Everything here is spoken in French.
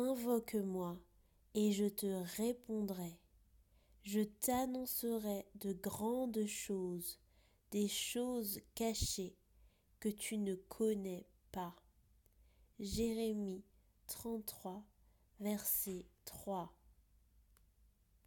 Invoque-moi, et je te répondrai. Je t'annoncerai de grandes choses, des choses cachées que tu ne connais pas. Jérémie 33, verset 3.